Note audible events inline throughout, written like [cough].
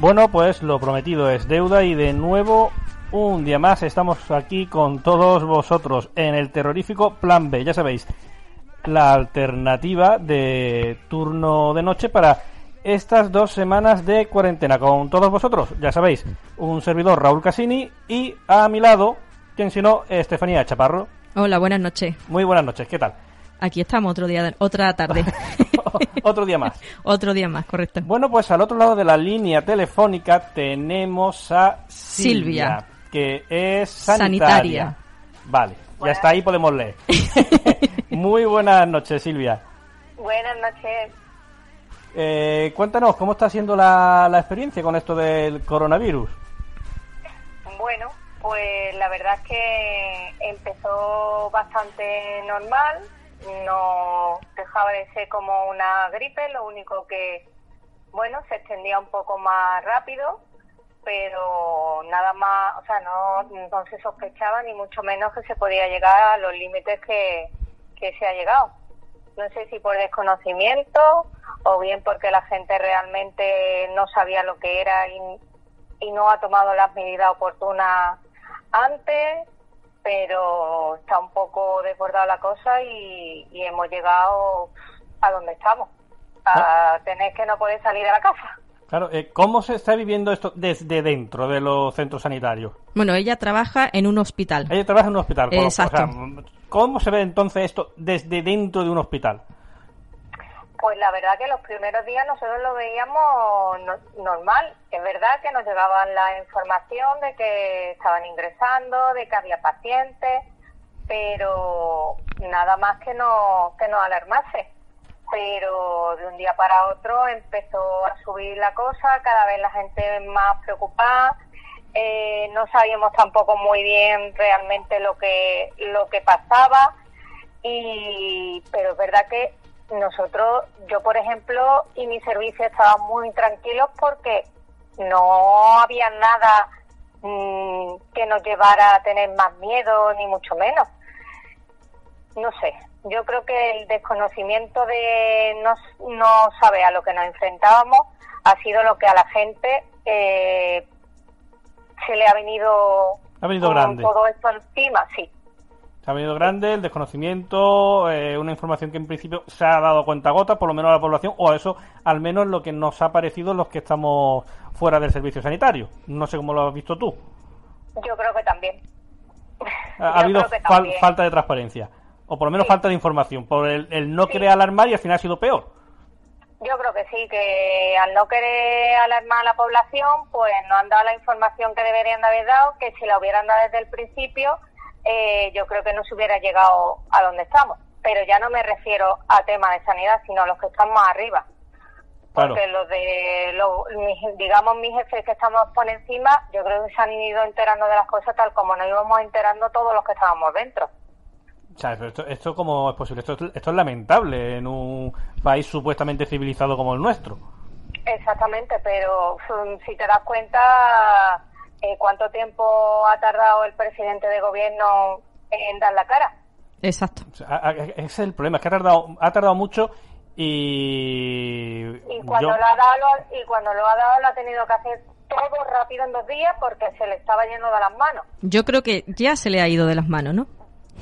Bueno, pues lo prometido es deuda y de nuevo un día más estamos aquí con todos vosotros en el terrorífico Plan B. Ya sabéis, la alternativa de turno de noche para estas dos semanas de cuarentena con todos vosotros. Ya sabéis, un servidor Raúl Casini y a mi lado, quien si no, Estefanía Chaparro. Hola, buenas noches. Muy buenas noches, ¿qué tal? Aquí estamos otro día, otra tarde. [laughs] [laughs] otro día más. otro día más, correcto. Bueno, pues al otro lado de la línea telefónica tenemos a Silvia, que es sanitaria. Vale, ya está ahí, podemos leer. [laughs] Muy buenas noches, Silvia. Buenas noches. Eh, cuéntanos, ¿cómo está siendo la, la experiencia con esto del coronavirus? Bueno, pues la verdad es que empezó bastante normal, no dejaba de ser como una gripe, lo único que, bueno, se extendía un poco más rápido, pero nada más, o sea, no, se sospechaba ni mucho menos que se podía llegar a los límites que, que se ha llegado. No sé si por desconocimiento o bien porque la gente realmente no sabía lo que era y, y no ha tomado las medidas oportunas antes pero está un poco desbordada la cosa y, hemos llegado a donde estamos, a ah. tener que no poder salir de la casa. Claro, eh, ¿cómo se está viviendo esto desde dentro de los centros sanitarios? Bueno, ella trabaja en un hospital. Ella trabaja en un hospital. Exacto. ¿Cómo se ve entonces esto desde dentro de un hospital? Pues la verdad que los primeros días nosotros lo veíamos normal. Es verdad que nos llegaban la información de que estaban ingresando, de que había pacientes, pero nada más que no que nos alarmase. Pero de un día para otro empezó a subir la cosa, cada vez la gente más preocupada. Eh, no sabíamos tampoco muy bien realmente lo que lo que pasaba y pero es verdad que nosotros, yo por ejemplo, y mi servicio estaban muy tranquilos porque no había nada mm, que nos llevara a tener más miedo, ni mucho menos. No sé, yo creo que el desconocimiento de no, no saber a lo que nos enfrentábamos ha sido lo que a la gente eh, se le ha venido, ha venido grande. todo esto encima, sí ha venido grande, el desconocimiento, eh, una información que en principio se ha dado cuenta gota, por lo menos a la población, o a eso al menos lo que nos ha parecido los que estamos fuera del servicio sanitario. No sé cómo lo has visto tú. Yo creo que también. Ha, habido falta de transparencia, o por lo menos falta de información, por el, no querer alarmar y al final ha sido peor. Yo creo que sí, que al no querer alarmar a la población, pues no han dado la información que deberían de haber dado, que si la hubieran dado desde el principio, eh, yo creo que no se hubiera llegado a donde estamos. Pero ya no me refiero a temas de sanidad, sino a los que están más arriba. Porque los de, digamos, mis jefes que estamos por encima, yo creo que se han ido enterando de las cosas tal como nos íbamos enterando todos los que estábamos dentro. O sea, esto, esto cómo es posible, esto, esto es lamentable en un país supuestamente civilizado como el nuestro. Exactamente, pero mm, si te das cuenta, eh, cuánto tiempo ha tardado el presidente de gobierno en dar la cara. Exacto. ese es el problema, es que ha tardado, ha tardado mucho y... Y cuando, lo ha dado, y cuando lo ha dado lo ha tenido que hacer todo rápido en dos días porque se le estaba yendo de las manos. Yo creo que ya se le ha ido de las manos, ¿no?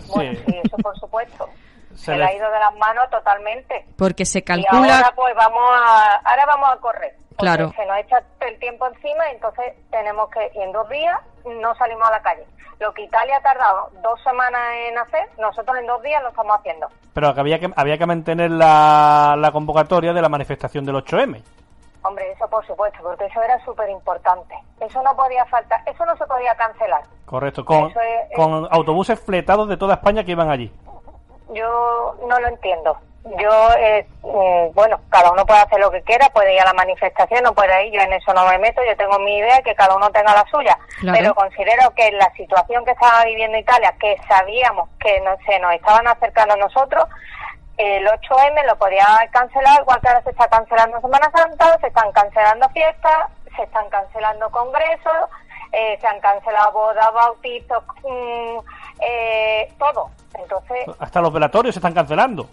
Bueno, sí, eso por supuesto. [laughs] se, le... ha ido de las manos totalmente. Porque se calcula... Y ahora pues vamos a, ahora vamos a correr. Claro. Se nos echa el tiempo encima entonces tenemos que, y en dos días no salimos a la calle. Lo que Italia ha tardado dos semanas en hacer, nosotros en dos días lo estamos haciendo. Pero había que, había que mantener la, la convocatoria de la manifestación del 8M. Hombre, eso por supuesto, porque eso era súper importante. Eso no podía faltar, eso no se podía cancelar. Correcto, con, con autobuses fletados de toda España que iban allí. Yo no lo entiendo yo, eh, mm, bueno, cada uno puede hacer lo que quiera, puede ir a la manifestación, no puede ir, yo en eso no me meto, yo tengo mi idea, que cada uno tenga la suya, pero considero que la situación que estaba viviendo Italia, que sabíamos que no, se nos estaban acercando a nosotros, el 8M lo podía cancelar, igual que ahora se está cancelando Semana Santa, se están cancelando fiestas, se están cancelando congresos, eh, se han cancelado bodas, bautizos, mm, eh, todo. Entonces, hasta los velatorios se están cancelando.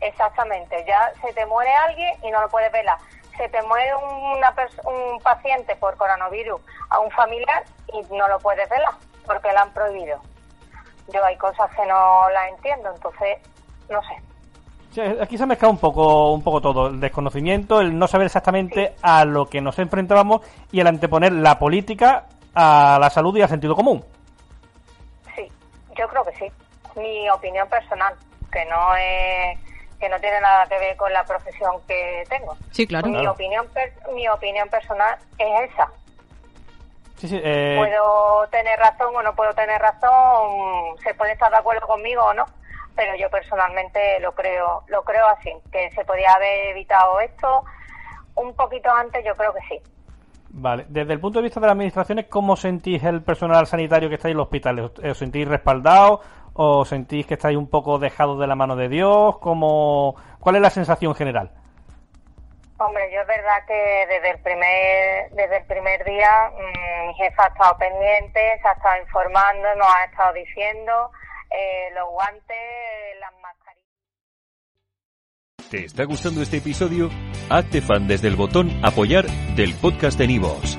Exactamente, ya se te muere alguien y no lo puedes velar. se te muere una un paciente por coronavirus a un familiar y no lo puedes velar porque lo han prohibido. Yo hay cosas que no las entiendo, entonces no sé. aquí se ha mezclado un poco, un poco todo, el desconocimiento, el no saber exactamente a lo que nos enfrentábamos y el anteponer la política a la salud y al sentido común. Sí, yo creo que sí. Mi opinión personal, que no es que no tiene nada que ver con la profesión que tengo. Sí, claro. Mi opinión mi opinión personal es esa. Sí, sí, eh... Puedo tener razón o no puedo tener razón, se puede estar de acuerdo conmigo o no, pero yo personalmente lo creo, lo creo así, que se podía haber evitado esto un poquito antes, yo creo que sí. Vale, desde el punto de vista de las administraciones, ¿cómo sentís el personal sanitario que está en los hospitales? ¿Os sentís respaldados o sentís que estáis un poco dejados de la mano de Dios? ¿Cómo, ¿Cuál es la sensación general? Hombre, yo es verdad que desde el primer, desde el primer día mm, mi jefa ha estado pendiente, se ha estado informando, nos ha estado diciendo eh, los guantes, las mascarillas. ¿Te está gustando este episodio? Hazte fan desde el botón apoyar del podcast de Nivos.